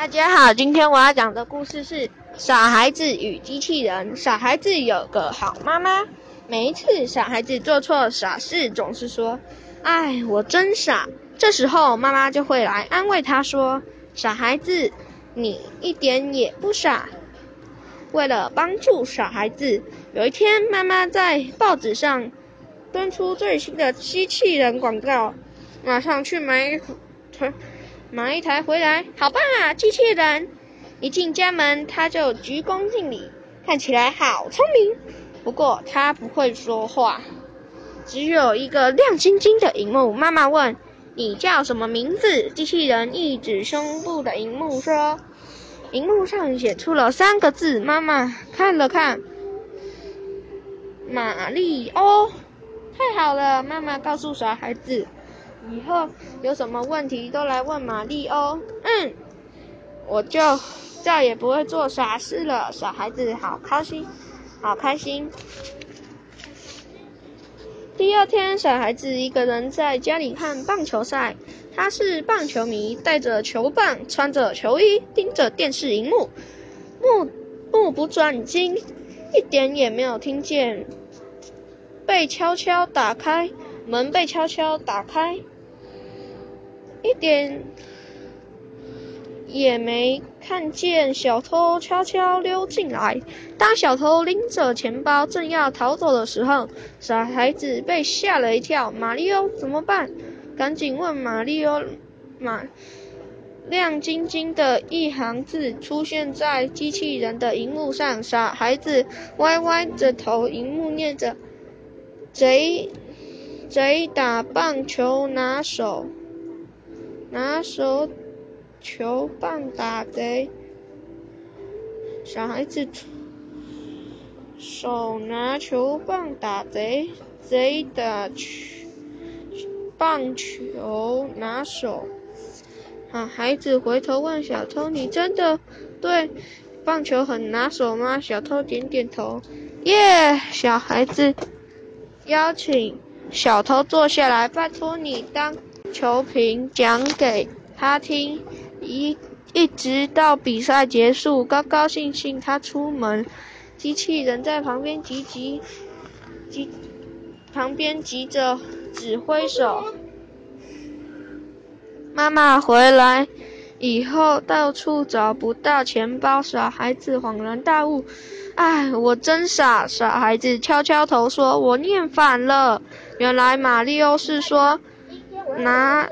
大家好，今天我要讲的故事是《傻孩子与机器人》。傻孩子有个好妈妈，每一次傻孩子做错傻事，总是说：“哎，我真傻。”这时候妈妈就会来安慰他说：“傻孩子，你一点也不傻。”为了帮助傻孩子，有一天妈妈在报纸上登出最新的机器人广告，马上去买。买一台回来，好棒啊！机器人一进家门，他就鞠躬敬礼，看起来好聪明。不过他不会说话，只有一个亮晶晶的荧幕。妈妈问：“你叫什么名字？”机器人一指胸部的荧幕说：“荧幕上写出了三个字。”妈妈看了看，玛丽欧。太好了，妈妈告诉小孩子。以后有什么问题都来问玛丽哦。嗯，我就再也不会做傻事了。小孩子好开心，好开心。第二天，小孩子一个人在家里看棒球赛。他是棒球迷，带着球棒，穿着球衣，盯着电视荧幕，目目不转睛，一点也没有听见被悄悄打开门被悄悄打开。一点也没看见小偷悄悄溜进来。当小偷拎着钱包正要逃走的时候，小孩子被吓了一跳。马里奥怎么办？赶紧问马里奥。马亮晶晶的一行字出现在机器人的荧幕上。傻孩子歪歪着头，荧幕念着：“贼贼打棒球拿手。”拿手球棒打贼，小孩子手拿球棒打贼，贼打球棒球拿手。好，孩子回头问小偷：“你真的对棒球很拿手吗？”小偷点点头。耶！小孩子邀请小偷坐下来，拜托你当。球评讲给他听，一一直到比赛结束，高高兴兴他出门，机器人在旁边急急急，旁边急着指挥手。妈妈回来以后到处找不到钱包，小孩子恍然大悟，哎，我真傻！傻孩子敲敲头说：“我念反了。”原来马里奥是说。拿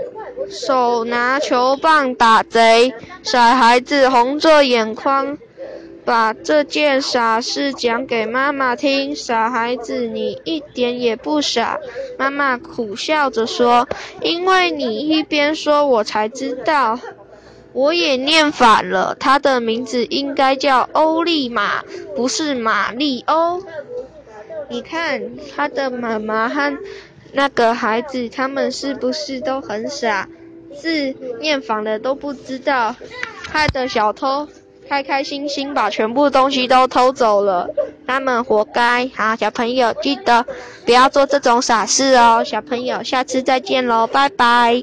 手拿球棒打贼，傻孩子红着眼眶，把这件傻事讲给妈妈听。傻孩子，你一点也不傻。妈妈苦笑着说：“因为你一边说，我才知道。我也念反了，他的名字应该叫欧利玛，不是玛丽欧。你看，他的妈妈和……”那个孩子，他们是不是都很傻，字念反了都不知道，害得小偷开开心心把全部东西都偷走了，他们活该。好，小朋友记得不要做这种傻事哦。小朋友，下次再见喽，拜拜。